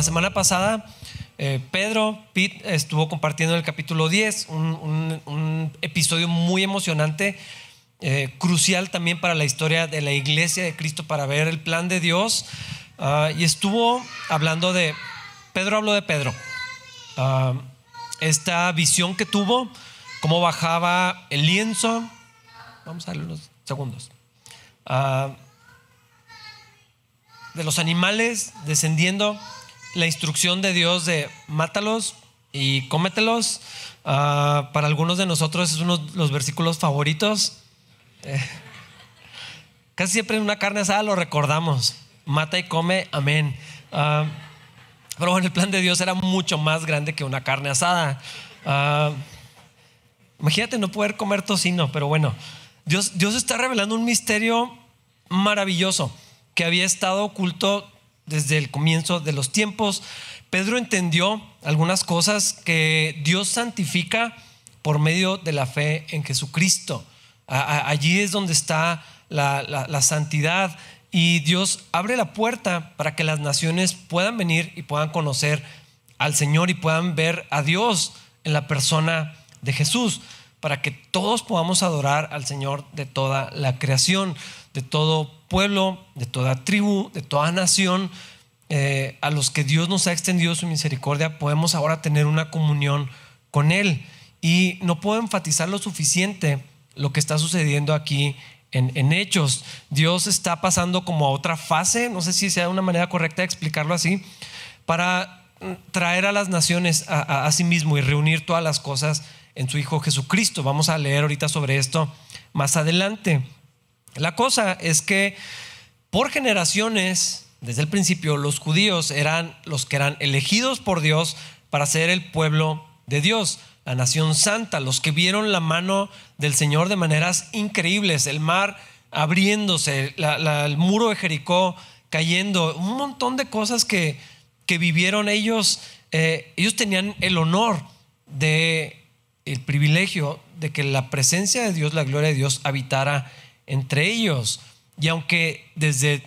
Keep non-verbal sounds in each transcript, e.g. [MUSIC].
la semana pasada eh, Pedro Pitt estuvo compartiendo el capítulo 10, un, episodio muy emocionante, eh, crucial también para la historia de la iglesia de Cristo, para ver el plan de Dios. Ah, y estuvo hablando de, Pedro habló de Pedro, ah, esta visión que tuvo, cómo bajaba el lienzo. Vamos a darle unos segundos. Ah, de los animales descendiendo, la instrucción de Dios de mátalos y cómetelos. Ah, para algunos de nosotros es uno de los versículos favoritos. Eh, casi siempre en una carne asada lo recordamos. Mata y come, amén. Ah, pero bueno, el plan de Dios era mucho más grande que una carne asada. Ah, imagínate no poder comer tocino, pero bueno, Dios, Dios está revelando un misterio maravilloso que había estado oculto desde el comienzo de los tiempos. Pedro entendió algunas cosas que Dios santifica por medio de la fe en Jesucristo. Allí es donde está la, santidad y Dios abre la puerta para que las naciones puedan venir y puedan conocer al Señor y puedan ver a Dios en la persona de Jesús, para que todos podamos adorar al Señor de toda la creación, de todo pueblo, de toda tribu, de toda nación, eh, a los que Dios nos ha extendido su misericordia, podemos ahora tener una comunión con Él. Y no puedo enfatizar lo suficiente lo que está sucediendo aquí en, Hechos. Dios está pasando como a otra fase, no sé si sea una manera correcta de explicarlo así, para traer a las naciones a, a sí mismo y reunir todas las cosas en su Hijo Jesucristo. Vamos a leer ahorita sobre esto más adelante. La cosa es que por generaciones, desde el principio, los judíos eran los que eran elegidos por Dios para ser el pueblo de Dios, la nación santa, los que vieron la mano del Señor de maneras increíbles, el mar abriéndose, el muro de Jericó cayendo, un montón de cosas que, que vivieron ellos. Eh, ellos tenían el honor de el privilegio de que la presencia de Dios, la gloria de Dios habitara entre ellos. Y aunque desde,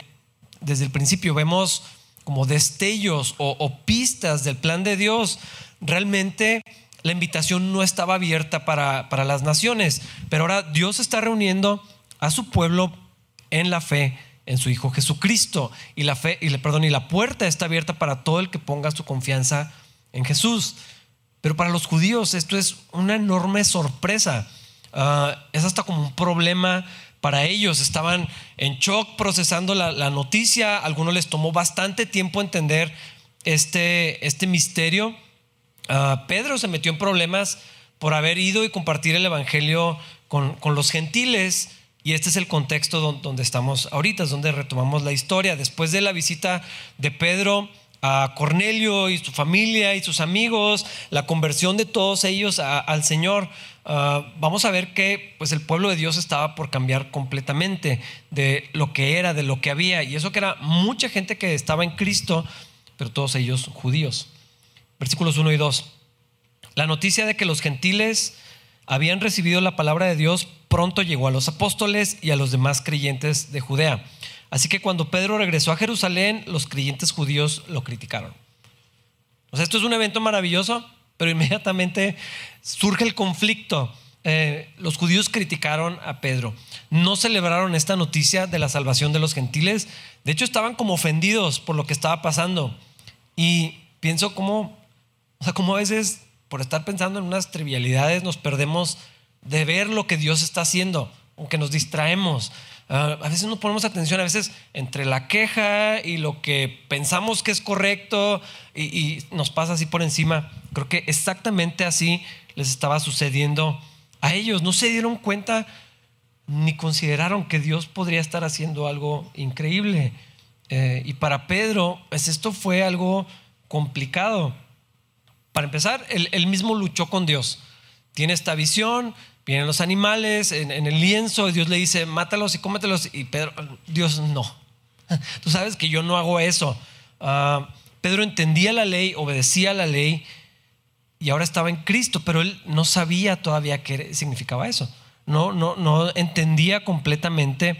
desde el principio vemos como destellos o, pistas del plan de Dios, realmente la invitación no estaba abierta para, para, las naciones, pero ahora Dios está reuniendo a su pueblo en la fe en su Hijo Jesucristo y la fe y perdón y la puerta está abierta para todo el que ponga su confianza en Jesús. Pero para los judíos esto es una enorme sorpresa. Ah, es hasta como un problema para ellos. Estaban en shock procesando la, noticia. A algunos les tomó bastante tiempo entender este, este misterio. Ah, Pedro se metió en problemas por haber ido y compartir el Evangelio con, los gentiles. Y este es el contexto donde, estamos ahorita, es donde retomamos la historia. Después de la visita de Pedro a Cornelio y su familia y sus amigos, la conversión de todos ellos al Señor, Ah, vamos a ver que pues el pueblo de Dios estaba por cambiar completamente de lo que era, de lo que había. Y eso que era mucha gente que estaba en Cristo, pero todos ellos judíos. Versículos 1 y 2. La noticia de que los gentiles habían recibido la palabra de Dios pronto llegó a los apóstoles y a los demás creyentes de Judea. Así que cuando Pedro regresó a Jerusalén, los creyentes judíos lo criticaron. O sea, esto es un evento maravilloso, pero inmediatamente surge el conflicto. Eh, los judíos criticaron a Pedro, no celebraron esta noticia de la salvación de los gentiles, de hecho estaban como ofendidos por lo que estaba pasando. Y pienso como, o sea, como a veces por estar pensando en unas trivialidades nos perdemos de ver lo que Dios está haciendo, aunque nos distraemos. Ah, a veces no ponemos atención, a veces entre la queja y lo que pensamos que es correcto y nos pasa así por encima. Creo que exactamente así les estaba sucediendo a ellos. No se dieron cuenta ni consideraron que Dios podría estar haciendo algo increíble. Eh, y para Pedro, pues esto fue algo complicado. Para empezar, él, mismo luchó con Dios. Tiene esta visión, vienen los animales en, el lienzo, Dios le dice, mátalos y cómetelos. Y Pedro, Dios no. [LAUGHS] Tú sabes que yo no hago eso. Ah, Pedro entendía la ley, obedecía la ley y ahora estaba en Cristo, pero él no sabía todavía qué significaba eso. No, no, no entendía completamente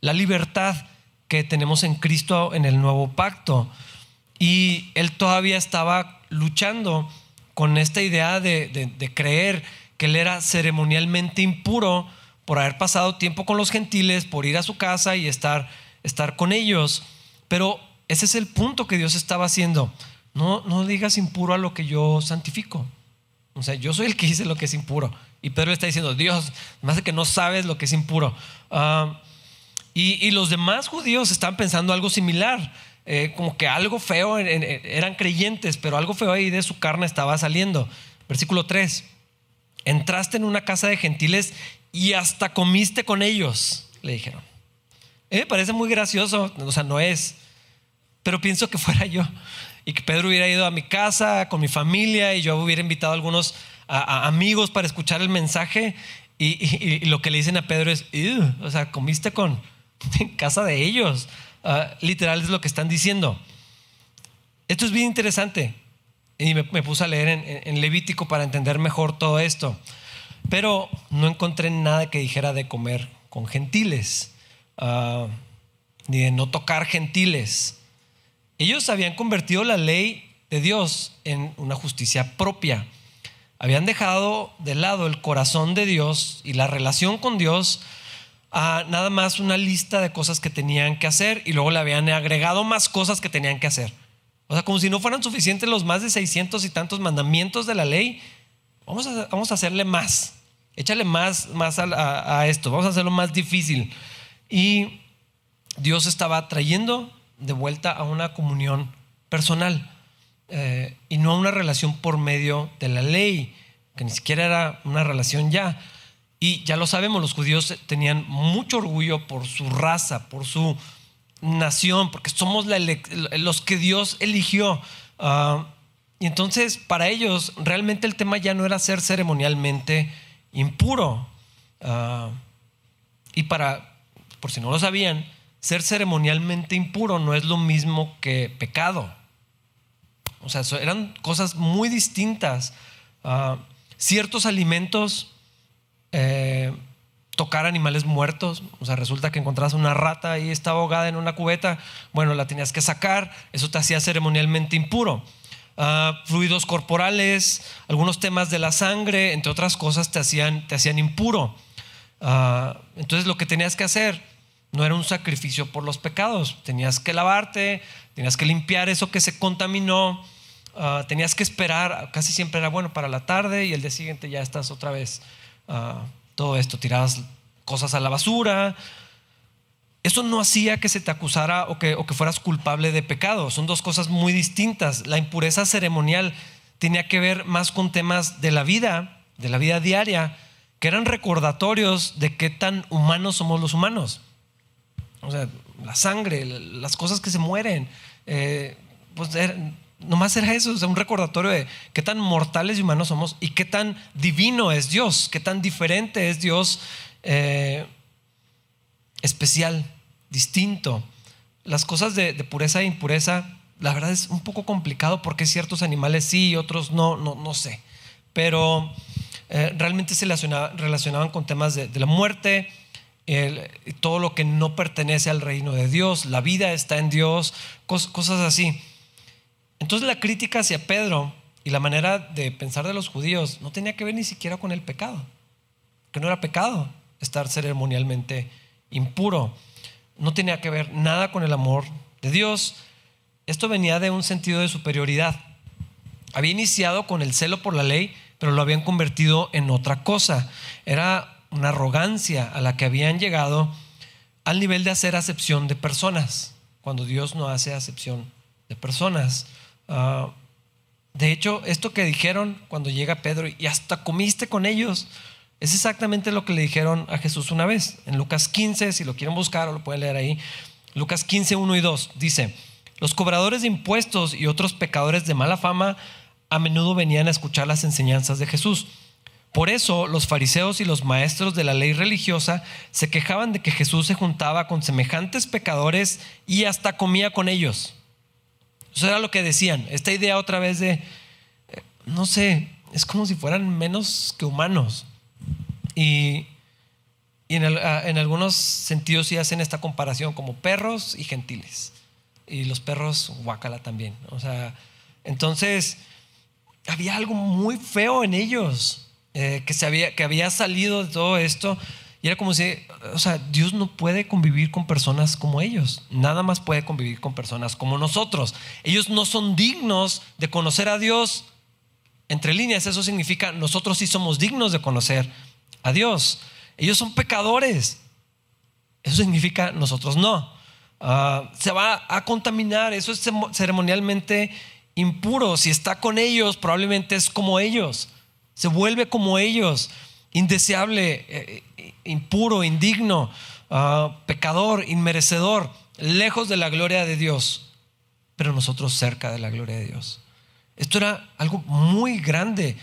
la libertad que tenemos en Cristo en el nuevo pacto. Y él todavía estaba luchando con esta idea de, creer que él era ceremonialmente impuro por haber pasado tiempo con los gentiles, por ir a su casa y estar, estar con ellos. Pero ese es el punto que Dios estaba haciendo. No, no digas impuro a lo que yo santifico. O sea, yo soy el que dice lo que es impuro. Y Pedro está diciendo, Dios, más que no sabes lo que es impuro. Ah, y, los demás judíos estaban pensando algo similar. Eh, como que algo feo, eran creyentes, pero algo feo ahí de su carne estaba saliendo. Versículo 3. Entraste en una casa de gentiles y hasta comiste con ellos, le dijeron. Eh, parece muy gracioso, o sea, no es, pero pienso que [LAUGHS] fuera yo y que Pedro hubiera ido a mi casa con mi familia y yo hubiera invitado a algunos amigos para escuchar el mensaje y, lo que le dicen a Pedro es, o sea, comiste con [LAUGHS] en casa de ellos. Ah, literal es lo que están diciendo. Esto es bien interesante y me, puse a leer en, Levítico para entender mejor todo esto, pero no encontré nada que dijera de comer con gentiles, ah, ni de no tocar gentiles. Ellos habían convertido la ley de Dios en una justicia propia. Habían dejado de lado el corazón de Dios y la relación con Dios a nada más una lista de cosas que tenían que hacer y luego le habían agregado más cosas que tenían que hacer. O sea, como si no fueran suficientes los más de 600 y tantos mandamientos de la ley, vamos a, vamos a hacerle más. Échale más, más a, a esto, vamos a hacerlo más difícil. Y Dios estaba trayendo de vuelta a una comunión personal eh, y no a una relación por medio de la ley, que ni siquiera era una relación ya. Y ya lo sabemos, los judíos tenían mucho orgullo por su raza, por su nación, porque somos los que Dios eligió. Ah, y entonces para ellos realmente el tema ya no era ser ceremonialmente impuro. Ah, y para, por si no lo sabían, ser ceremonialmente impuro no es lo mismo que pecado. O sea, eran cosas muy distintas. Ah, ciertos alimentos, eh, tocar animales muertos, o sea, resulta que encontrabas una rata y estaba ahogada en una cubeta, bueno, la tenías que sacar, eso te hacía ceremonialmente impuro. Ah, fluidos corporales, algunos temas de la sangre, entre otras cosas, te hacían, te hacían impuro. Ah, entonces lo que tenías que hacer no era un sacrificio por los pecados. Tenías que lavarte, tenías que limpiar eso que se contaminó, ah, tenías que esperar, casi siempre era bueno para la tarde y el día siguiente ya estás otra vez. Todo esto, tirabas cosas a la basura. Eso no hacía que se te acusara o que, fueras culpable de pecado. Son dos cosas muy distintas. La impureza ceremonial tenía que ver más con temas de la vida, de la vida diaria, que eran recordatorios de qué tan humanos somos los humanos. O sea, la sangre, las cosas que se mueren. Eh, pues nomás era eso, o sea, un recordatorio de qué tan mortales y humanos somos y qué tan divino es Dios, qué tan diferente es Dios, eh, especial, distinto. Las cosas de, pureza e impureza, la verdad es un poco complicado porque ciertos animales sí y otros no, no, no sé. Pero eh, realmente se relacionaban, con temas de la muerte, todo lo que no pertenece al reino de Dios, la vida está en Dios, cosas así. Entonces la crítica hacia Pedro y la manera de pensar de los judíos no tenía que ver ni siquiera con el pecado, que no era pecado estar ceremonialmente impuro, no tenía que ver nada con el amor de Dios. Esto venía de un sentido de superioridad. Había iniciado con el celo por la ley, pero lo habían convertido en otra cosa. Era una arrogancia a la que habían llegado al nivel de hacer acepción de personas, cuando Dios no hace acepción de personas. Ah, de hecho, esto que dijeron cuando llega Pedro y hasta comiste con ellos, es exactamente lo que le dijeron a Jesús una vez. En Lucas 15, si lo quieren buscar o lo pueden leer ahí, Lucas 15, 1 y 2, dice, los cobradores de impuestos y otros pecadores de mala fama a menudo venían a escuchar las enseñanzas de Jesús por eso los fariseos y los maestros de la ley religiosa se quejaban de que Jesús se juntaba con semejantes pecadores y hasta comía con ellos. Eso era lo que decían. Esta idea otra vez de, eh, no sé, es como si fueran menos que humanos. Y, en, algunos sentidos sí hacen esta comparación como perros y gentiles. y los perros guácala también. O sea, entonces había algo muy feo en ellos eh, que, se había, que había salido de todo esto. Y era como si, o sea, Dios no puede convivir con personas como ellos. Nada más puede convivir con personas como nosotros. Ellos no son dignos de conocer a Dios. Entre líneas, eso significa nosotros sí somos dignos de conocer a Dios. Ellos son pecadores. Eso significa nosotros no. Ah, se va a contaminar. Eso es ceremonialmente impuro. Si está con ellos, probablemente es como ellos. Se vuelve como ellos. Indeseable, eh, eh, impuro, indigno, ah, pecador, inmerecedor, lejos de la gloria de Dios. Pero nosotros cerca de la gloria de Dios. Esto era algo muy grande,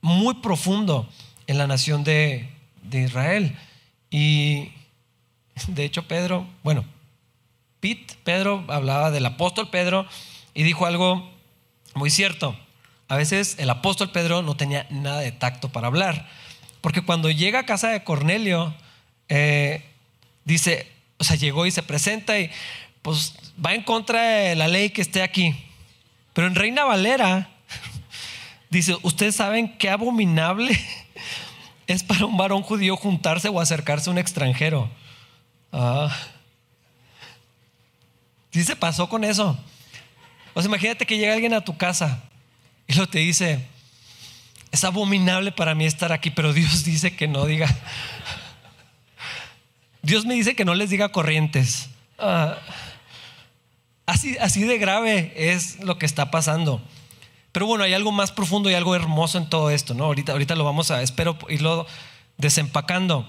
muy profundo en la nación de, de Israel. Y de hecho Pedro, bueno, Pete, Pedro hablaba del apóstol Pedro y dijo algo muy cierto. A veces el apóstol Pedro no tenía nada de tacto para hablar, porque cuando llega a casa de Cornelio, eh, dice, o sea, llegó y se presenta y pues va en contra de la ley que esté aquí. Pero en Reina Valera [LAUGHS] dice, ustedes saben qué abominable [LAUGHS] es para un varón judío juntarse o acercarse a un extranjero. Ah. Sí se pasó con eso. O sea, imagínate que llega alguien a tu casa y lo te dice, es abominable para mí estar aquí, pero Dios dice que no diga. Dios me dice que no les diga corrientes. Ah. así, así de grave es lo que está pasando. Pero bueno, hay algo más profundo y algo hermoso en todo esto, ¿no? Ahorita, ahorita lo vamos a, espero irlo desempacando.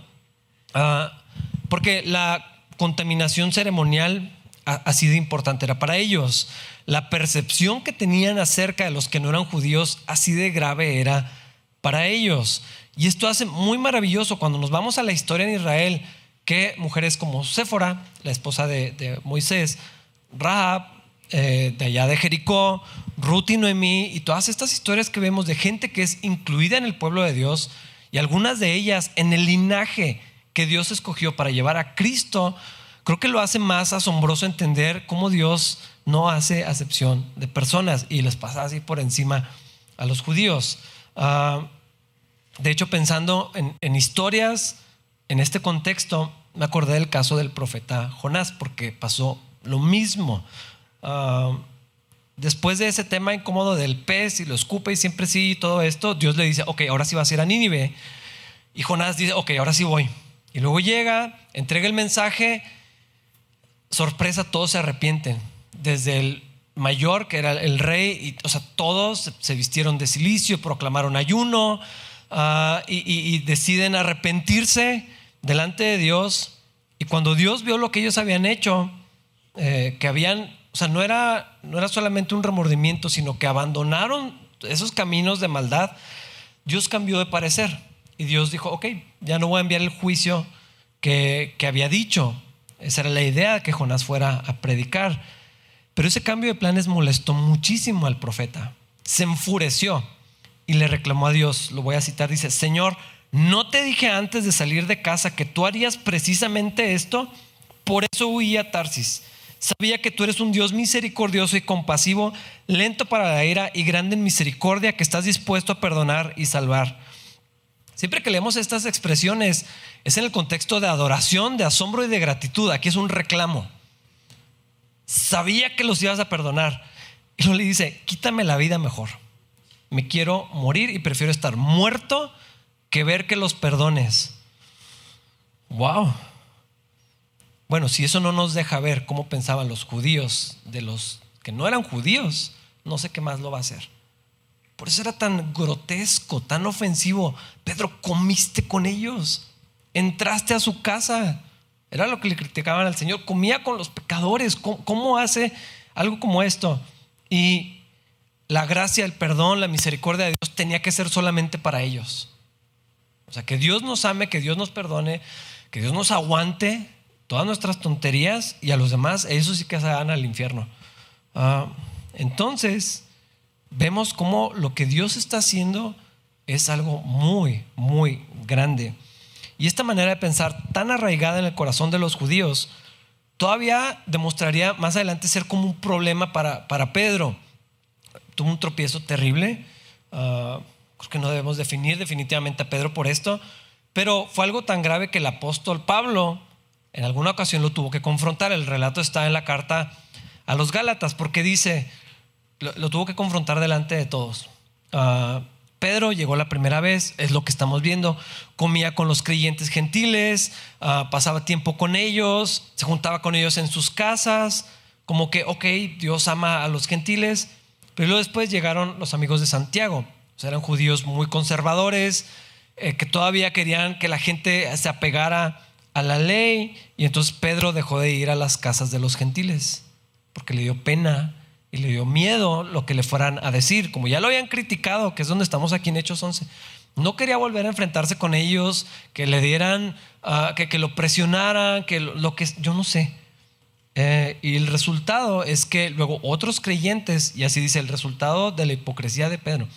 Ah, porque la contaminación ceremonial ha, sido importante, era para ellos. La percepción que tenían acerca de los que no eran judíos así de grave era para ellos. Y esto hace muy maravilloso cuando nos vamos a la historia en Israel, que mujeres como Séfora, la esposa de, Moisés, Rahab, eh, de allá de Jericó, Ruth y Noemí, y todas estas historias que vemos de gente que es incluida en el pueblo de Dios, y algunas de ellas en el linaje que Dios escogió para llevar a Cristo, creo que lo hace más asombroso entender cómo Dios no hace acepción de personas y les pasa así por encima a los judíos. Ah, de hecho, pensando en, historias en este contexto, me acordé del caso del profeta Jonás, porque pasó lo mismo. Ah, después de ese tema incómodo del pez y lo escupe y siempre sí y todo esto, Dios le dice, ok, ahora sí va a ir a Nínive. Y Jonás dice, ok, ahora sí voy. Y luego llega, entrega el mensaje, sorpresa, todos se arrepienten. Desde el mayor, que era el rey, y, o sea, todos se vistieron de silicio, proclamaron ayuno ah, y, deciden arrepentirse delante de Dios. Y cuando Dios vio lo que ellos habían hecho, eh, que habían, o sea, no era, no era solamente un remordimiento, sino que abandonaron esos caminos de maldad, Dios cambió de parecer. Y Dios dijo, ok, ya no voy a enviar el juicio que, había dicho. Esa era la idea de que Jonás fuera a predicar. Pero ese cambio de planes molestó muchísimo al profeta. Se enfureció y le reclamó a Dios. Lo voy a citar. Dice, Señor, ¿no te dije antes de salir de casa que tú harías precisamente esto? Por eso huí a Tarsis. Sabía que tú eres un Dios misericordioso y compasivo, lento para la ira y grande en misericordia, que estás dispuesto a perdonar y salvar. Siempre que leemos estas expresiones es en el contexto de adoración, de asombro y de gratitud. Aquí es un reclamo. Sabía que los ibas a perdonar. Y luego le dice, quítame la vida mejor. Me quiero morir y prefiero estar muerto que ver que los perdones. Wow. Bueno, si eso no nos deja ver cómo pensaban los judíos de los que no eran judíos, no sé qué más lo va a hacer. Por eso era tan grotesco, tan ofensivo. Pedro, comiste con ellos, entraste a su casa. Era lo que le criticaban al Señor. Comía con los pecadores. ¿Cómo, hace algo como esto? Y la gracia, el perdón, la misericordia de Dios tenía que ser solamente para ellos. O sea, que Dios nos ame, que Dios nos perdone, que Dios nos aguante todas nuestras tonterías y a los demás, eso sí que se van al infierno. Ah, entonces, vemos cómo lo que Dios está haciendo es algo muy, muy grande. Y esta manera de pensar tan arraigada en el corazón de los judíos todavía demostraría más adelante ser como un problema para, para Pedro. Tuvo un tropiezo terrible. Uh, creo que no debemos definir definitivamente a Pedro por esto, pero fue algo tan grave que el apóstol Pablo en alguna ocasión lo tuvo que confrontar. El relato está en la carta a los Gálatas, porque dice, lo, tuvo que confrontar delante de todos. Uh, Pedro llegó la primera vez, es lo que estamos viendo, comía con los creyentes gentiles, uh, pasaba tiempo con ellos, se juntaba con ellos en sus casas, como que, ok, Dios ama a los gentiles, pero luego después llegaron los amigos de Santiago, o sea, eran judíos muy conservadores, eh, que todavía querían que la gente se apegara a la ley, y entonces Pedro dejó de ir a las casas de los gentiles, porque le dio pena y le dio miedo lo que le fueran a decir, como ya lo habían criticado, que es donde estamos aquí en Hechos 11. No quería volver a enfrentarse con ellos, que le dieran, ah, que, que, lo presionaran, que lo, que yo no sé. Eh, y el resultado es que luego otros creyentes, y así dice el resultado de la hipocresía de Pedro,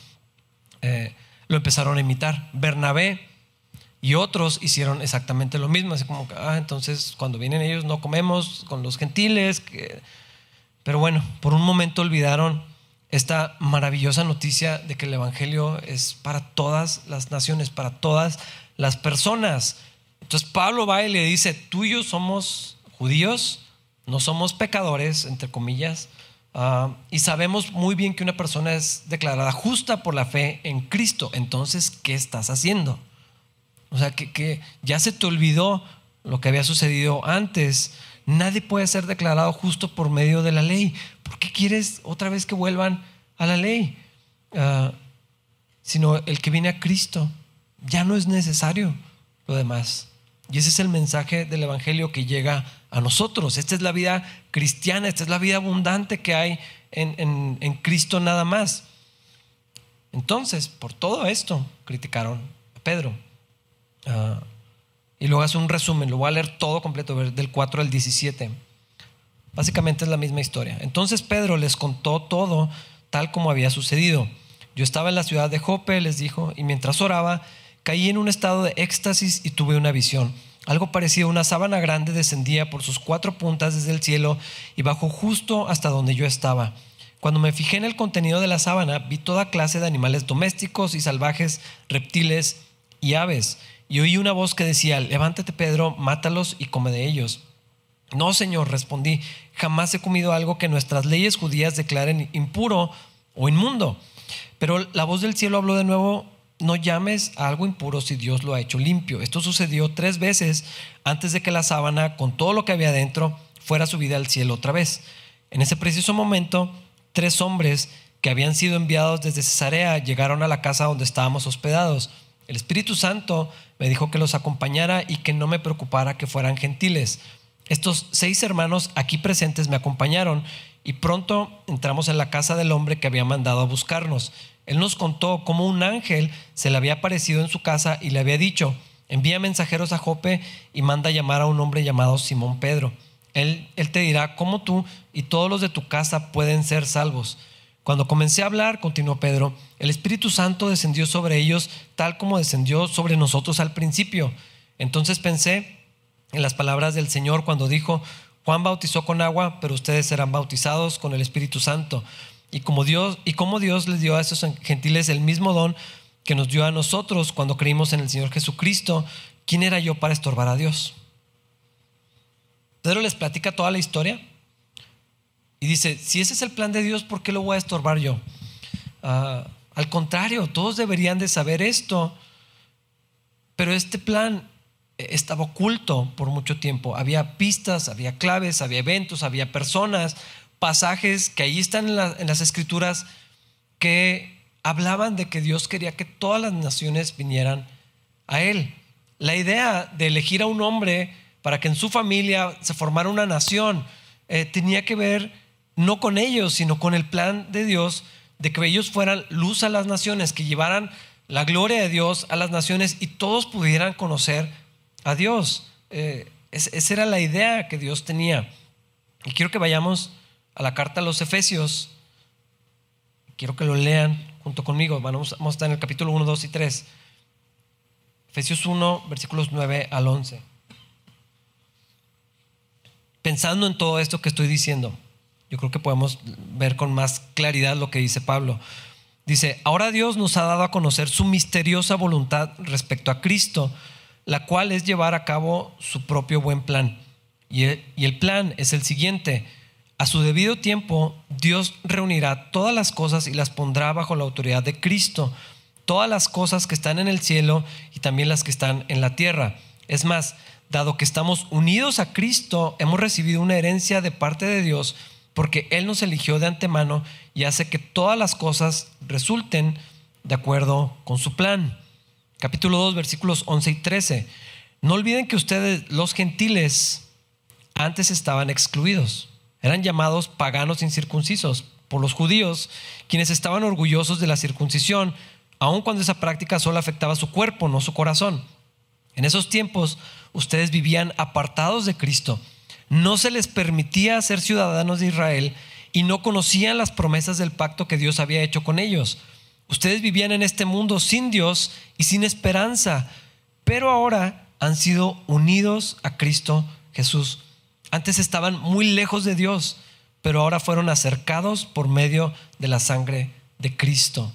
eh, lo empezaron a imitar. Bernabé y otros hicieron exactamente lo mismo, así como ah, entonces cuando vienen ellos no comemos con los gentiles, que pero bueno, por un momento olvidaron esta maravillosa noticia de que el Evangelio es para todas las naciones, para todas las personas. Entonces Pablo va y le dice, tú yo somos judíos, no somos pecadores, entre comillas, ah, y sabemos muy bien que una persona es declarada justa por la fe en Cristo. Entonces, ¿qué estás haciendo? O sea, que ya se te olvidó lo que había sucedido antes. Nadie puede ser declarado justo por medio de la ley. ¿Por qué quieres otra vez que vuelvan a la ley? Ah, sino el que viene a Cristo. Ya no es necesario lo demás. Y ese es el mensaje del Evangelio que llega a nosotros. Esta es la vida cristiana, esta es la vida abundante que hay en, Cristo nada más. Entonces, por todo esto, criticaron a Pedro. Ah, y luego hace un resumen, lo voy a leer todo completo, del 4 al 17. Básicamente es la misma historia. Entonces Pedro les contó todo tal como había sucedido. Yo estaba en la ciudad de Jope, les dijo, y mientras oraba, caí en un estado de éxtasis y tuve una visión. Algo parecido a una sábana grande descendía por sus cuatro puntas desde el cielo y bajó justo hasta donde yo estaba. Cuando me fijé en el contenido de la sábana, vi toda clase de animales domésticos y salvajes, reptiles y aves y oí una voz que decía, levántate Pedro, mátalos y come de ellos. No, Señor, respondí, jamás he comido algo que nuestras leyes judías declaren impuro o inmundo. Pero la voz del cielo habló de nuevo, no llames a algo impuro si Dios lo ha hecho limpio. Esto sucedió tres veces antes de que la sábana, con todo lo que había dentro, fuera subida al cielo otra vez. En ese preciso momento, tres hombres que habían sido enviados desde Cesarea llegaron a la casa donde estábamos hospedados. El Espíritu Santo me dijo que los acompañara y que no me preocupara que fueran gentiles. Estos seis hermanos aquí presentes me acompañaron y pronto entramos en la casa del hombre que había mandado a buscarnos. Él nos contó cómo un ángel se le había aparecido en su casa y le había dicho, envía mensajeros a Jope y manda llamar a un hombre llamado Simón Pedro. Él, él te dirá cómo tú y todos los de tu casa pueden ser salvos. Cuando comencé a hablar, continuó Pedro, el Espíritu Santo descendió sobre ellos tal como descendió sobre nosotros al principio. Entonces pensé en las palabras del Señor cuando dijo, Juan bautizó con agua, pero ustedes serán bautizados con el Espíritu Santo. Y como Dios y como Dios les dio a esos gentiles el mismo don que nos dio a nosotros cuando creímos en el Señor Jesucristo, ¿quién era yo para estorbar a Dios? Pedro les platica toda la historia y dice, si ese es el plan de Dios, ¿por qué lo voy a estorbar yo? Ah, al contrario, todos deberían de saber esto. Pero este plan estaba oculto por mucho tiempo. Había pistas, había claves, había eventos, había personas, pasajes que ahí están en, en las escrituras que hablaban de que Dios quería que todas las naciones vinieran a Él. La idea de elegir a un hombre para que en su familia se formara una nación eh, tenía que ver no con ellos, sino con el plan de Dios de que ellos fueran luz a las naciones, que llevaran la gloria de Dios a las naciones y todos pudieran conocer a Dios. Eh, esa era la idea que Dios tenía. Y quiero que vayamos a la carta a los Efesios. Quiero que lo lean junto conmigo. Vamos, vamos a estar en el capítulo 1, 2 y 3. Efesios 1, versículos 9 al 11. pensando en todo esto que estoy diciendo, yo creo que podemos ver con más claridad lo que dice Pablo. Dice, ahora Dios nos ha dado a conocer su misteriosa voluntad respecto a Cristo, la cual es llevar a cabo su propio buen plan. Y el, plan es el siguiente. A su debido tiempo, Dios reunirá todas las cosas y las pondrá bajo la autoridad de Cristo, todas las cosas que están en el cielo y también las que están en la tierra. Es más, dado que estamos unidos a Cristo, hemos recibido una herencia de parte de Dios porque Él nos eligió de antemano y hace que todas las cosas resulten de acuerdo con su plan. Capítulo 2, versículos 11 y 13. No olviden que ustedes, los gentiles, antes estaban excluidos. Eran llamados paganos incircuncisos por los judíos, quienes estaban orgullosos de la circuncisión, aun cuando esa práctica solo afectaba su cuerpo, no su corazón. En esos tiempos, ustedes vivían apartados de Cristo no se les permitía ser ciudadanos de Israel y no conocían las promesas del pacto que Dios había hecho con ellos. Ustedes vivían en este mundo sin Dios y sin esperanza, pero ahora han sido unidos a Cristo Jesús. Antes estaban muy lejos de Dios, pero ahora fueron acercados por medio de la sangre de Cristo.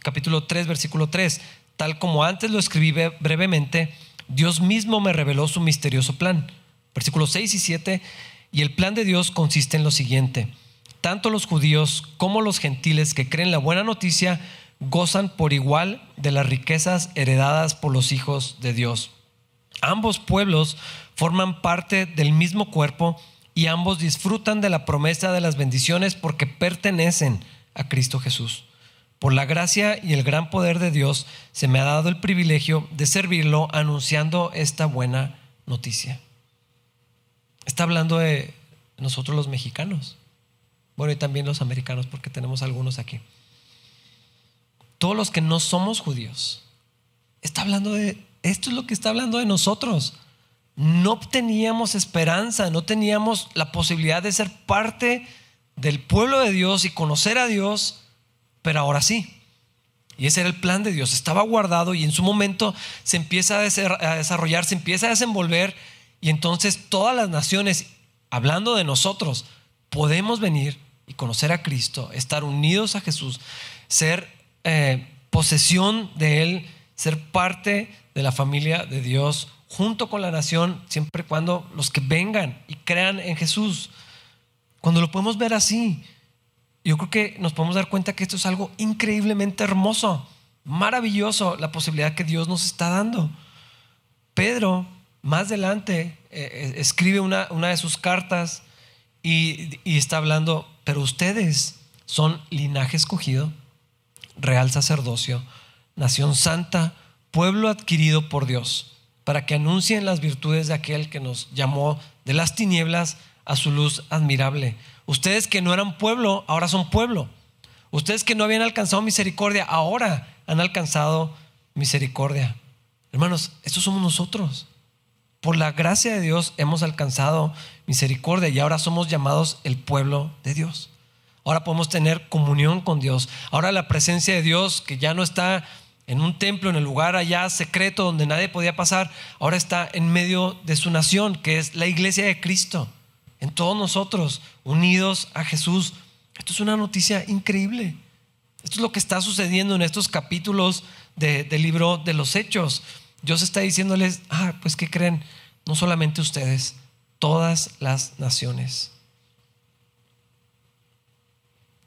Capítulo 3, versículo 3. Tal como antes lo escribí brevemente, Dios mismo me reveló su misterioso plan Versículos 6 y 7. Y el plan de Dios consiste en lo siguiente. Tanto los judíos como los gentiles que creen la buena noticia gozan por igual de las riquezas heredadas por los hijos de Dios. Ambos pueblos forman parte del mismo cuerpo y ambos disfrutan de la promesa de las bendiciones porque pertenecen a Cristo Jesús. Por la gracia y el gran poder de Dios se me ha dado el privilegio de servirlo anunciando esta buena noticia. Está hablando de nosotros los mexicanos. Bueno, y también los americanos, porque tenemos algunos aquí. Todos los que no somos judíos. Está hablando de, esto es lo que está hablando de nosotros. No teníamos esperanza, no teníamos la posibilidad de ser parte del pueblo de Dios y conocer a Dios, pero ahora sí. Y ese era el plan de Dios. Estaba guardado y en su momento se empieza a desarrollar, se empieza a desenvolver y entonces todas las naciones, hablando de nosotros, podemos venir y conocer a Cristo, estar unidos a Jesús, ser eh, posesión de Él, ser parte de la familia de Dios, junto con la nación, siempre y cuando los que vengan y crean en Jesús. Cuando lo podemos ver así, yo creo que nos podemos dar cuenta que esto es algo increíblemente hermoso, maravilloso, la posibilidad que Dios nos está dando. Pedro más adelante eh, eh, escribe una, una, de sus cartas y, y está hablando, pero ustedes son linaje escogido, real sacerdocio, nación santa, pueblo adquirido por Dios, para que anuncien las virtudes de aquel que nos llamó de las tinieblas a su luz admirable. Ustedes que no eran pueblo, ahora son pueblo. Ustedes que no habían alcanzado misericordia, ahora han alcanzado misericordia. Hermanos, estos somos nosotros. Por la gracia de Dios hemos alcanzado misericordia y ahora somos llamados el pueblo de Dios. Ahora podemos tener comunión con Dios. Ahora la presencia de Dios, que ya no está en un templo, en el lugar allá secreto donde nadie podía pasar, ahora está en medio de su nación, que es la iglesia de Cristo, en todos nosotros, unidos a Jesús. Esto es una noticia increíble. Esto es lo que está sucediendo en estos capítulos del libro de los Hechos. Dios está diciéndoles, ah, pues ¿qué creen? No solamente ustedes, todas las naciones.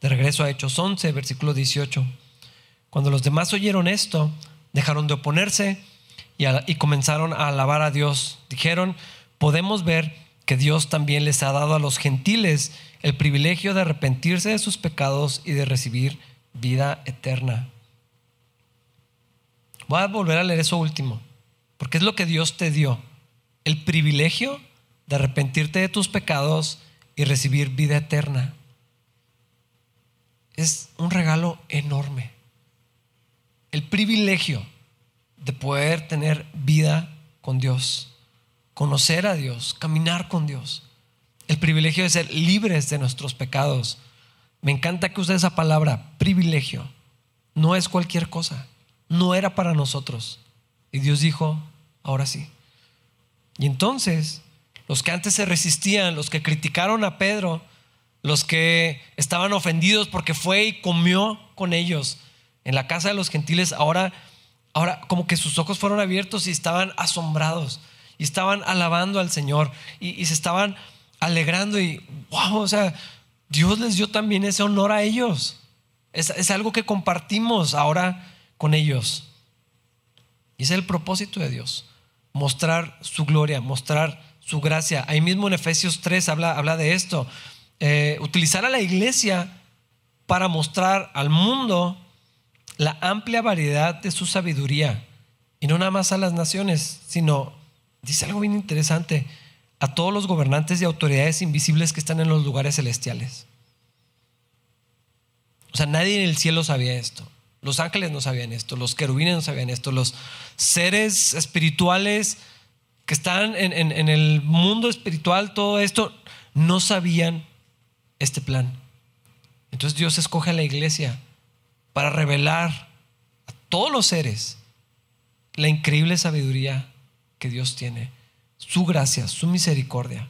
De regreso a Hechos 11, versículo 18. Cuando los demás oyeron esto, dejaron de oponerse y, comenzaron a alabar a Dios. Dijeron, podemos ver que Dios también les ha dado a los gentiles el privilegio de arrepentirse de sus pecados y de recibir vida eterna. Voy a volver a leer eso último. Porque es lo que Dios te dio. El privilegio de arrepentirte de tus pecados y recibir vida eterna. Es un regalo enorme. El privilegio de poder tener vida con Dios, conocer a Dios, caminar con Dios. El privilegio de ser libres de nuestros pecados. Me encanta que use esa palabra, privilegio. No es cualquier cosa. No era para nosotros. Y Dios dijo, ahora sí. Y entonces los que antes se resistían, los que criticaron a Pedro, los que estaban ofendidos porque fue y comió con ellos en la casa de los gentiles, ahora, ahora como que sus ojos fueron abiertos y estaban asombrados y estaban alabando al Señor y, se estaban alegrando y wow, o sea, Dios les dio también ese honor a ellos. Es, es algo que compartimos ahora con ellos. Y es el propósito de Dios, mostrar su gloria, mostrar su gracia. Ahí mismo en Efesios 3 habla, habla de esto. Eh, utilizar a la iglesia para mostrar al mundo la amplia variedad de su sabiduría. Y no nada más a las naciones, sino, dice algo bien interesante, a todos los gobernantes y autoridades invisibles que están en los lugares celestiales. O sea, nadie en el cielo sabía esto. Los ángeles no sabían esto, los querubines no sabían esto, los seres espirituales que están en, el mundo espiritual, todo esto, no sabían este plan. Entonces Dios escoge a la iglesia para revelar a todos los seres la increíble sabiduría que Dios tiene, su gracia, su misericordia,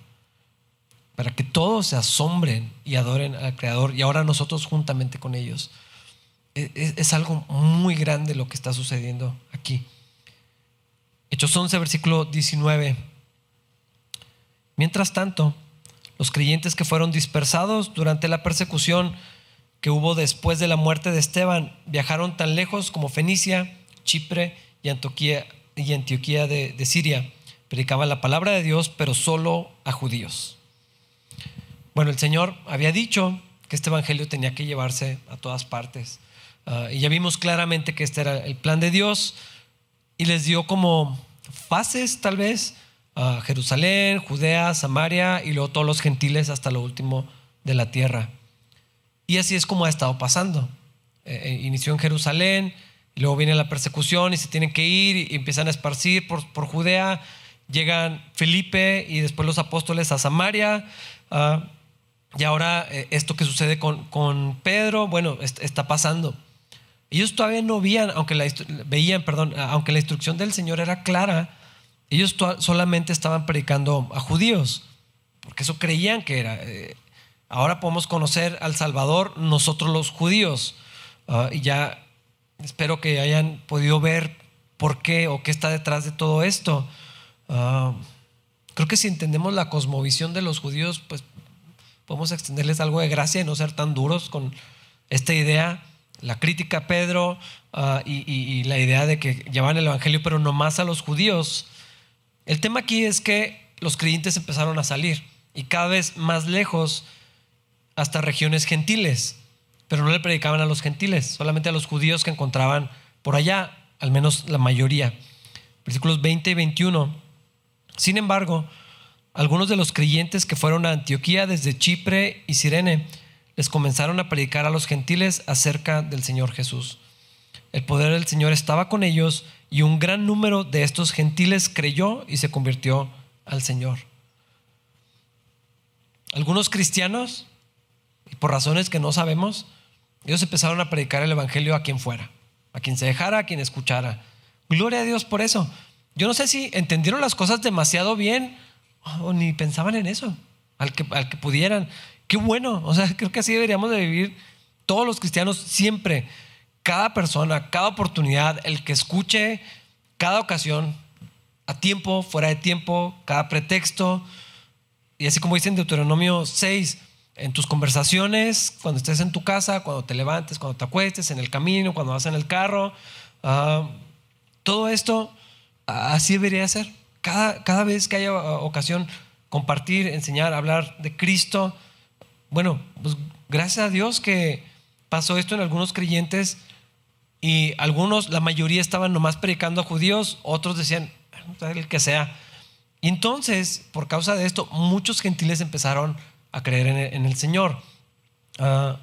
para que todos se asombren y adoren al Creador y ahora nosotros juntamente con ellos. Es, es algo muy grande lo que está sucediendo aquí. Hechos 11, versículo 19. Mientras tanto, los creyentes que fueron dispersados durante la persecución que hubo después de la muerte de Esteban viajaron tan lejos como Fenicia, Chipre y Antioquía, y Antioquía de, Siria. Predicaban la palabra de Dios, pero solo a judíos. Bueno, el Señor había dicho que este evangelio tenía que llevarse a todas partes. Ah, y ya vimos claramente que este era el plan de Dios y les dio como fases tal vez a Jerusalén, Judea, Samaria y luego todos los gentiles hasta lo último de la tierra. Y así es como ha estado pasando. Eh, eh, inició en Jerusalén, luego viene la persecución y se tienen que ir y empiezan a esparcir por, por Judea. Llegan Felipe y después los apóstoles a Samaria. Ah, y ahora eh, esto que sucede con, con Pedro, bueno, está pasando. Ellos todavía no veían, aunque la, veían, perdón, aunque la instrucción del Señor era clara, ellos solamente estaban predicando a judíos, porque eso creían que era. Eh, ahora podemos conocer al Salvador nosotros los judíos. Ah, y ya espero que hayan podido ver por qué o qué está detrás de todo esto. Ah, creo que si entendemos la cosmovisión de los judíos, pues podemos extenderles algo de gracia y no ser tan duros con esta idea la crítica a Pedro ah, y, la idea de que llevan el Evangelio, pero no más a los judíos. El tema aquí es que los creyentes empezaron a salir y cada vez más lejos hasta regiones gentiles, pero no le predicaban a los gentiles, solamente a los judíos que encontraban por allá, al menos la mayoría. Versículos 20 y 21. Sin embargo, algunos de los creyentes que fueron a Antioquía desde Chipre y Sirene, les comenzaron a predicar a los gentiles acerca del Señor Jesús. El poder del Señor estaba con ellos y un gran número de estos gentiles creyó y se convirtió al Señor. Algunos cristianos, y por razones que no sabemos, ellos empezaron a predicar el Evangelio a quien fuera, a quien se dejara, a quien escuchara. Gloria a Dios por eso. Yo no sé si entendieron las cosas demasiado bien o ni pensaban en eso, al que, al que pudieran. Qué bueno, o sea, creo que así deberíamos de vivir todos los cristianos siempre. Cada persona, cada oportunidad, el que escuche, cada ocasión, a tiempo, fuera de tiempo, cada pretexto. Y así como dice en Deuteronomio 6, en tus conversaciones, cuando estés en tu casa, cuando te levantes, cuando te acuestes, en el camino, cuando vas en el carro, ah, todo esto así debería ser. Cada, cada vez que haya ocasión, compartir, enseñar, hablar de Cristo, bueno, pues gracias a Dios que pasó esto en algunos creyentes y algunos, la mayoría estaban nomás predicando a judíos, otros decían, el que sea. Y entonces, por causa de esto, muchos gentiles empezaron a creer en el, Señor. Ah,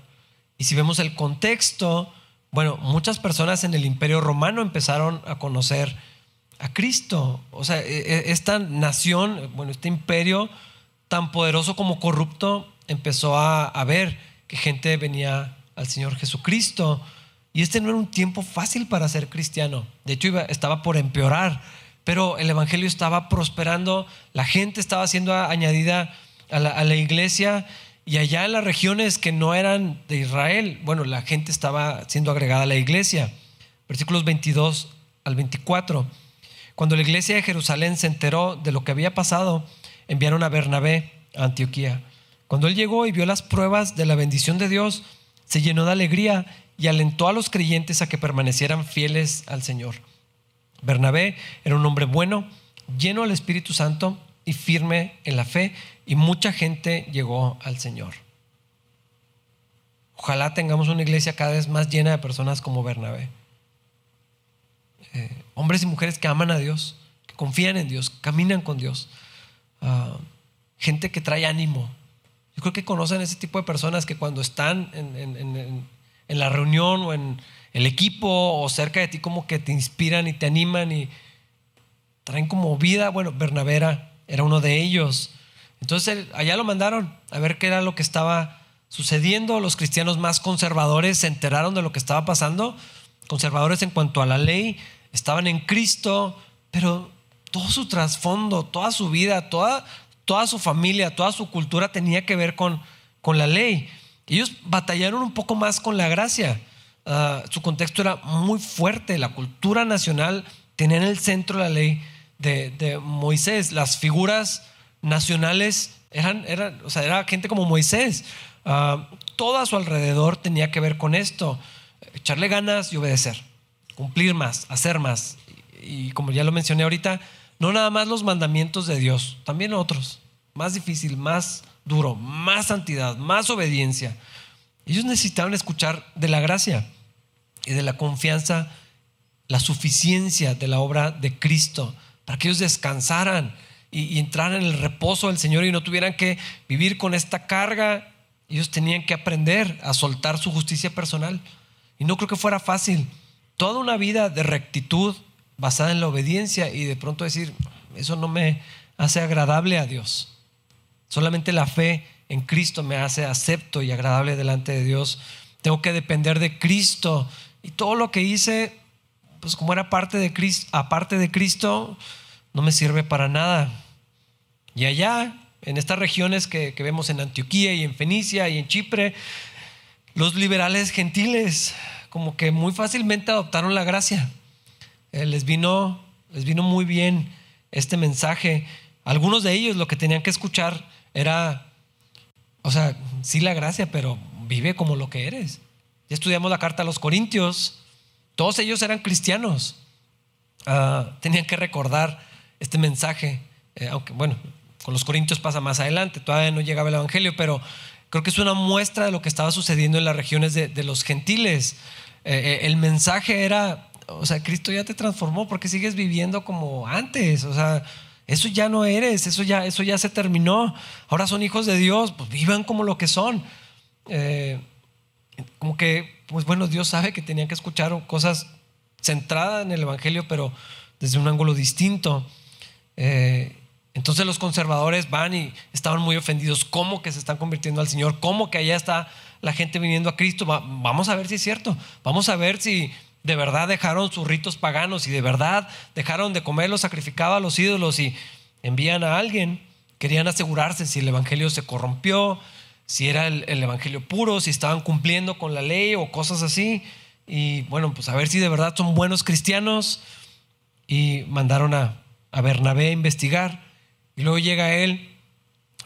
y si vemos el contexto, bueno, muchas personas en el imperio romano empezaron a conocer a Cristo. O sea, e, e, esta nación, bueno, este imperio tan poderoso como corrupto, empezó a, ver que gente venía al Señor Jesucristo. Y este no era un tiempo fácil para ser cristiano. De hecho, estaba por empeorar. pero el Evangelio estaba prosperando, la gente estaba siendo añadida a la, a la iglesia y allá en las regiones que no eran de Israel, bueno, la gente estaba siendo agregada a la iglesia. Versículos 22 al 24. Cuando la iglesia de Jerusalén se enteró de lo que había pasado, enviaron a Bernabé a Antioquía. Cuando él llegó y vio las pruebas de la bendición de Dios, se llenó de alegría y alentó a los creyentes a que permanecieran fieles al Señor. Bernabé era un hombre bueno, lleno del Espíritu Santo y firme en la fe, y mucha gente llegó al Señor. Ojalá tengamos una iglesia cada vez más llena de personas como Bernabé. Eh, hombres y mujeres que aman a Dios, que confían en Dios, caminan con Dios. Ah, gente que trae ánimo. Yo creo que conocen ese tipo de personas que cuando están en, la reunión o en el equipo o cerca de ti como que te inspiran y te animan y traen como vida. Bueno, Bernabé era uno de ellos. Entonces allá lo mandaron a ver qué era lo que estaba sucediendo. Los cristianos más conservadores se enteraron de lo que estaba pasando. Conservadores en cuanto a la ley, estaban en Cristo, pero todo su trasfondo, toda su vida, toda, toda su familia, toda su cultura tenía que ver con, con la ley. Ellos batallaron un poco más con la gracia. Ah, su contexto era muy fuerte. La cultura nacional tenía en el centro la ley de, Moisés. Las figuras nacionales eran, eran, o sea, era gente como Moisés. Ah, todo a su alrededor tenía que ver con esto. Echarle ganas y obedecer. Cumplir más, hacer más. Y como ya lo mencioné ahorita, no nada más los mandamientos de Dios, también otros. Más difícil, más duro, más santidad, más obediencia. Ellos necesitaban escuchar de la gracia y de la confianza, la suficiencia de la obra de Cristo, para que ellos descansaran y, entraran en el reposo del Señor y no tuvieran que vivir con esta carga. Ellos tenían que aprender a soltar su justicia personal. Y no creo que fuera fácil. Toda una vida de rectitud, basada en la obediencia y de pronto decir, eso no me hace agradable a Dios. Solamente la fe en Cristo me hace acepto y agradable delante de Dios. Tengo que depender de Cristo y todo lo que hice, pues como era parte de Cristo, aparte de Cristo, no me sirve para nada. Y allá, en estas regiones que, que vemos en Antioquía y en Fenicia y en Chipre, los liberales gentiles como que muy fácilmente adoptaron la gracia eh, les, vino, les vino muy bien este mensaje. Algunos de ellos lo que tenían que escuchar era, o sea, sí la gracia, pero vive como lo que eres. Ya estudiamos la carta a los Corintios, todos ellos eran cristianos. Ah, tenían que recordar este mensaje, eh, aunque bueno, con los Corintios pasa más adelante, todavía no llegaba el Evangelio, pero creo que es una muestra de lo que estaba sucediendo en las regiones de, los gentiles. Eh, el mensaje era, o sea, Cristo ya te transformó porque sigues viviendo como antes, o sea, eso ya no eres, eso ya, eso ya se terminó. Ahora son hijos de Dios, pues vivan como lo que son. Eh, como que, pues bueno, Dios sabe que tenían que escuchar cosas centradas en el Evangelio, pero desde un ángulo distinto. Eh, entonces los conservadores van y estaban muy ofendidos. ¿Cómo que se están convirtiendo al Señor? ¿Cómo que allá está la gente viniendo a Cristo? vamos a ver si es cierto. Vamos a ver si de verdad dejaron sus ritos paganos y de verdad dejaron de comer lo sacrificado a los ídolos y envían a alguien. Querían asegurarse si el Evangelio se corrompió, si era el, Evangelio puro, si estaban cumpliendo con la ley o cosas así. Y bueno, pues a ver si de verdad son buenos cristianos. Y mandaron a, a Bernabé a investigar. Y luego llega él,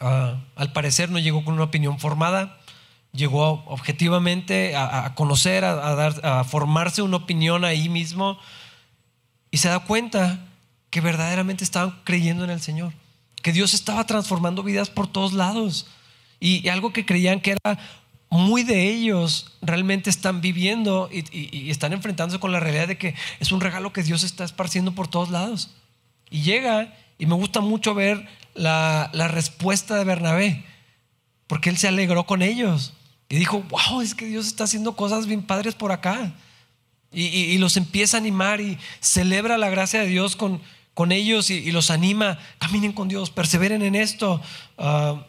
al parecer no llegó con una opinión formada, llegó objetivamente a, conocer, a, dar, a formarse una opinión ahí mismo y se da cuenta que verdaderamente estaban creyendo en el Señor, que Dios estaba transformando vidas por todos lados y, algo que creían que era muy de ellos realmente están viviendo y, están enfrentándose con la realidad de que es un regalo que Dios está esparciendo por todos lados. Y llega, y me gusta mucho ver la, la respuesta de Bernabé, porque él se alegró con ellos. Y dijo, wow, es que Dios está haciendo cosas bien padres por acá. Y, los empieza a animar y celebra la gracia de Dios con, con ellos y, los anima, caminen con Dios, perseveren en esto. Ah,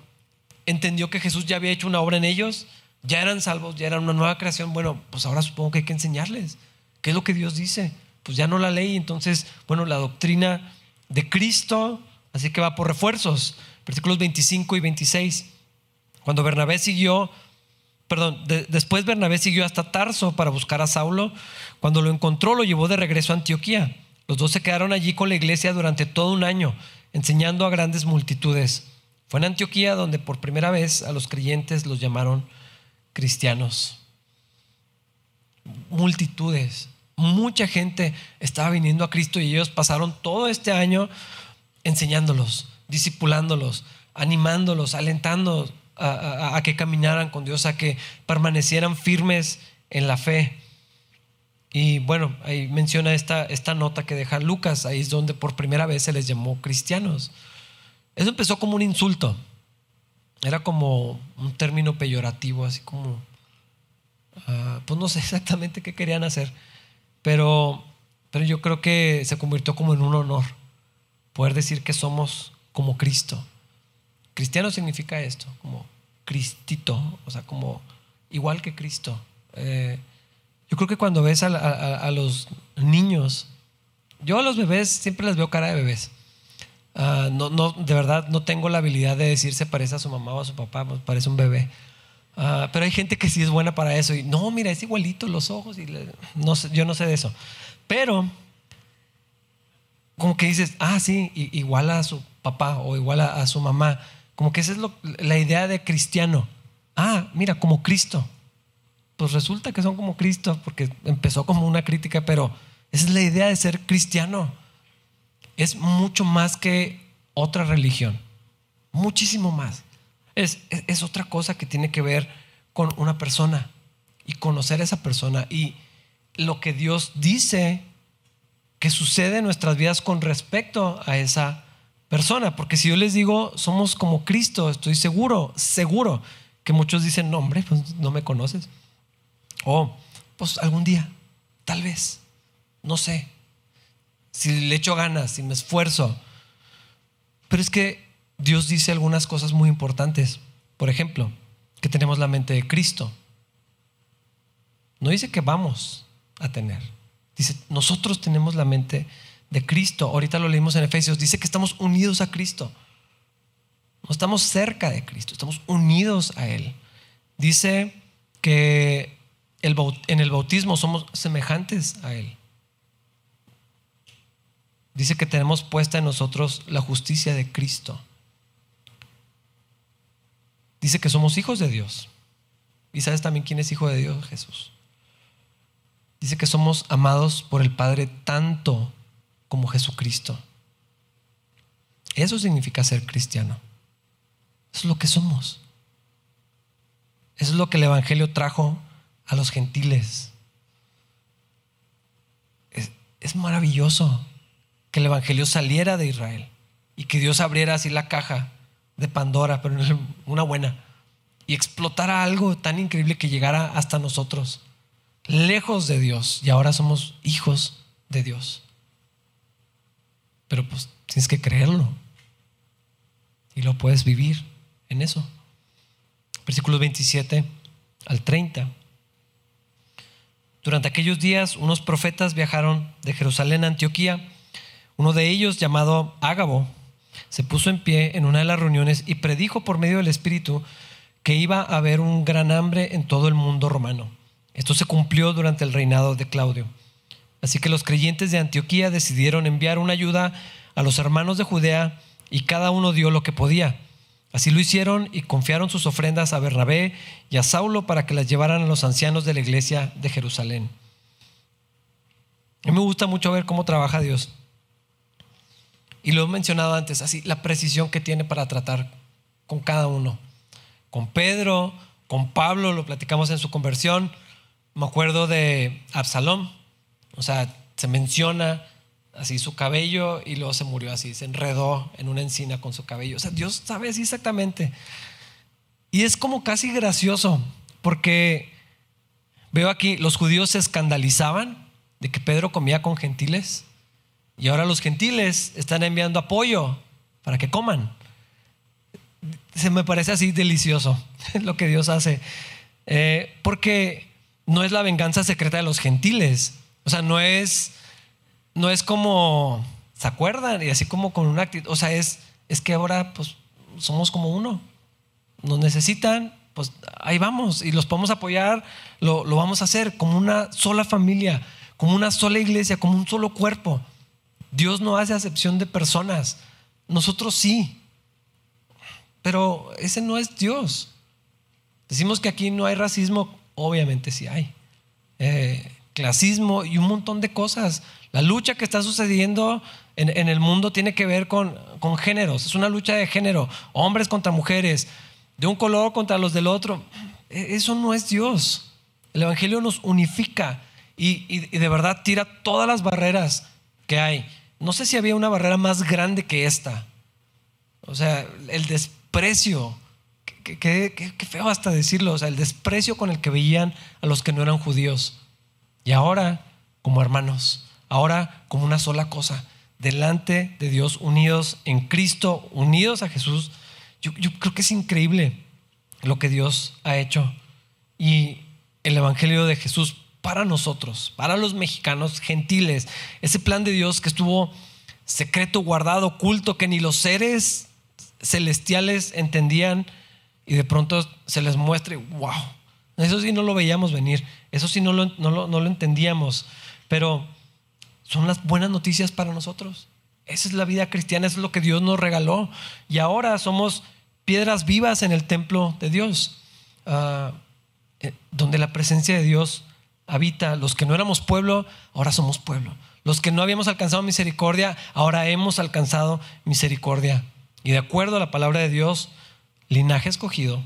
entendió que Jesús ya había hecho una obra en ellos, ya eran salvos, ya eran una nueva creación. Bueno, pues ahora supongo que hay que enseñarles. ¿Qué es lo que Dios dice? Pues ya no la ley, entonces, bueno, la doctrina de Cristo, así que va por refuerzos. Versículos 25 y 26. Cuando Bernabé siguió, perdón, después Bernabé siguió hasta Tarso para buscar a Saulo. Cuando lo encontró, lo llevó de regreso a Antioquía. Los dos se quedaron allí con la iglesia durante todo un año, enseñando a grandes multitudes. Fue en Antioquía donde por primera vez a los creyentes los llamaron cristianos. Multitudes, mucha gente estaba viniendo a Cristo y ellos pasaron todo este año enseñándolos, discipulándolos, animándolos, alentando a, que caminaran con Dios, a que permanecieran firmes en la fe. Y bueno, ahí menciona esta, esta nota que deja Lucas, ahí es donde por primera vez se les llamó cristianos. Eso empezó como un insulto, era como un término peyorativo, así como, ah, pues no sé [LAUGHS] exactamente qué querían hacer, pero, pero yo creo que se convirtió como en un honor poder decir que somos como Cristo. Cristiano significa esto, como Cristito, o sea, como igual que Cristo. Eh, yo creo que cuando ves a, los niños, yo a los bebés siempre les veo cara de bebés. Ah, no, no, de verdad no tengo la habilidad de decir se parece a su mamá o a su papá, pues, parece un bebé. Ah, pero hay gente que sí es buena para eso. Y no, mira, es igualito los ojos. Y no sé, yo no sé de eso. Pero, como que dices, ah, sí, igual a su papá o igual a su mamá. Como que esa es la idea de cristiano. Ah, mira, como Cristo. Pues resulta que son como Cristo, porque empezó como una crítica, pero esa es la idea de ser cristiano. Es mucho más que otra religión. Muchísimo más. Es, es, otra cosa que tiene que ver con una persona y conocer a esa persona y lo que Dios dice que sucede en nuestras vidas con respecto a esa persona, porque si yo les digo, somos como Cristo, estoy seguro, seguro que muchos dicen, no, hombre, pues no me conoces. O, pues algún día, tal vez, no sé, si le echo ganas, si me esfuerzo. Pero es que Dios dice algunas cosas muy importantes. Por ejemplo, que tenemos la mente de Cristo. No dice que vamos a tener. Dice, nosotros tenemos la mente de Cristo. Ahorita lo leímos en Efesios. Dice que estamos unidos a Cristo. No estamos cerca de Cristo, estamos unidos a Él. Dice que en el bautismo somos semejantes a Él. Dice que tenemos puesta en nosotros la justicia de Cristo. Dice que somos hijos de Dios. ¿Y sabes también quién es hijo de Dios? Jesús. Dice que somos amados por el Padre tanto como Jesucristo. Eso significa ser cristiano. Eso es lo que somos. Eso es lo que el Evangelio trajo a los gentiles. Es, maravilloso que el Evangelio saliera de Israel y que Dios abriera así la caja de Pandora, pero una buena, y explotara algo tan increíble que llegara hasta nosotros, lejos de Dios, y ahora somos hijos de Dios. Pero pues tienes que creerlo. Y lo puedes vivir en eso. Versículos 27 al 30. Durante aquellos días unos profetas viajaron de Jerusalén a Antioquía. Uno de ellos, llamado Ágabo, se puso en pie en una de las reuniones y predijo por medio del Espíritu que iba a haber un gran hambre en todo el mundo romano. Esto se cumplió durante el reinado de Claudio. Así que los creyentes de Antioquía decidieron enviar una ayuda a los hermanos de Judea y cada uno dio lo que podía. Así lo hicieron y confiaron sus ofrendas a Bernabé y a Saulo para que las llevaran a los ancianos de la iglesia de Jerusalén. Me gusta mucho ver cómo trabaja Dios. Y lo he mencionado antes, así la precisión que tiene para tratar con cada uno. Con Pedro, con Pablo, lo platicamos en su conversión. Me acuerdo de Absalón. O sea, se menciona así su cabello y luego se murió así, se enredó en una encina con su cabello. O sea, Dios sabe así exactamente. Y es como casi gracioso, porque veo aquí, los judíos se escandalizaban de que Pedro comía con gentiles y ahora los gentiles están enviando apoyo para que coman. Se me parece así delicioso [LAUGHS] lo que Dios hace, eh, porque no es la venganza secreta de los gentiles, o sea, no es, no es como ¿Se acuerdan? Y así como con una actitud, o sea, es, es que ahora pues somos como uno. Nos necesitan, pues ahí vamos y los podemos apoyar, lo, lo vamos a hacer como una sola familia, como una sola iglesia, como un solo cuerpo. Dios no hace acepción de personas, nosotros sí, pero ese no es Dios. Decimos que aquí no hay racismo, obviamente sí hay. Eh, clasismo y un montón de cosas. La lucha que está sucediendo en, el mundo tiene que ver con, con, géneros. Es una lucha de género. Hombres contra mujeres, de un color contra los del otro. E, eso no es Dios. El Evangelio nos unifica y, y de verdad tira todas las barreras que hay. No sé si había una barrera más grande que esta. O sea, el desprecio. Qué feo hasta decirlo. O sea, el desprecio con el que veían a los que no eran judíos. Y ahora, como hermanos, ahora como una sola cosa, delante de Dios, unidos en Cristo, unidos a Jesús, yo, creo que es increíble lo que Dios ha hecho. Y el Evangelio de Jesús para nosotros, para los mexicanos gentiles, ese plan de Dios que estuvo secreto, guardado, oculto, que ni los seres celestiales entendían y de pronto se les muestre, wow, eso sí no lo veíamos venir, eso sí no lo, no lo, entendíamos, pero son las buenas noticias para nosotros. Esa es la vida cristiana, eso es lo que Dios nos regaló. Y ahora somos piedras vivas en el templo de Dios, ah, eh, donde la presencia de Dios habita. Los que no éramos pueblo, ahora somos pueblo. Los que no habíamos alcanzado misericordia, ahora hemos alcanzado misericordia. Y de acuerdo a la palabra de Dios, linaje escogido,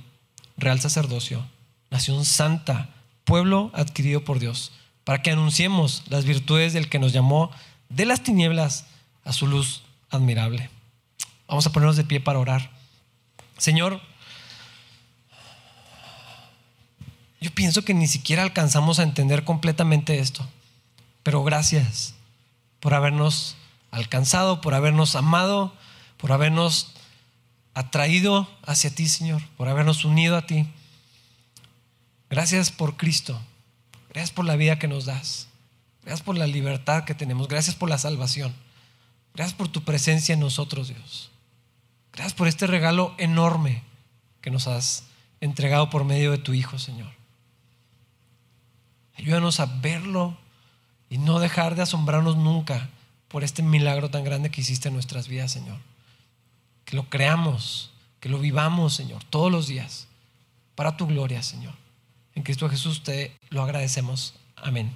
real sacerdocio, nación santa, pueblo adquirido por Dios, para que anunciemos las virtudes del que nos llamó de las tinieblas a su luz admirable. Vamos a ponernos de pie para orar. Señor, yo pienso que ni siquiera alcanzamos a entender completamente esto, pero gracias por habernos alcanzado, por habernos amado, por habernos atraído hacia ti, Señor, por habernos unido a ti. Gracias por Cristo. Gracias por la vida que nos das. Gracias por la libertad que tenemos. Gracias por la salvación. Gracias por tu presencia en nosotros, Dios. Gracias por este regalo enorme que nos has entregado por medio de tu Hijo, Señor. Ayúdanos a verlo y no dejar de asombrarnos nunca por este milagro tan grande que hiciste en nuestras vidas, Señor. Que lo creamos, que lo vivamos, Señor, todos los días, para tu gloria, Señor. En Cristo Jesús te lo agradecemos. Amén.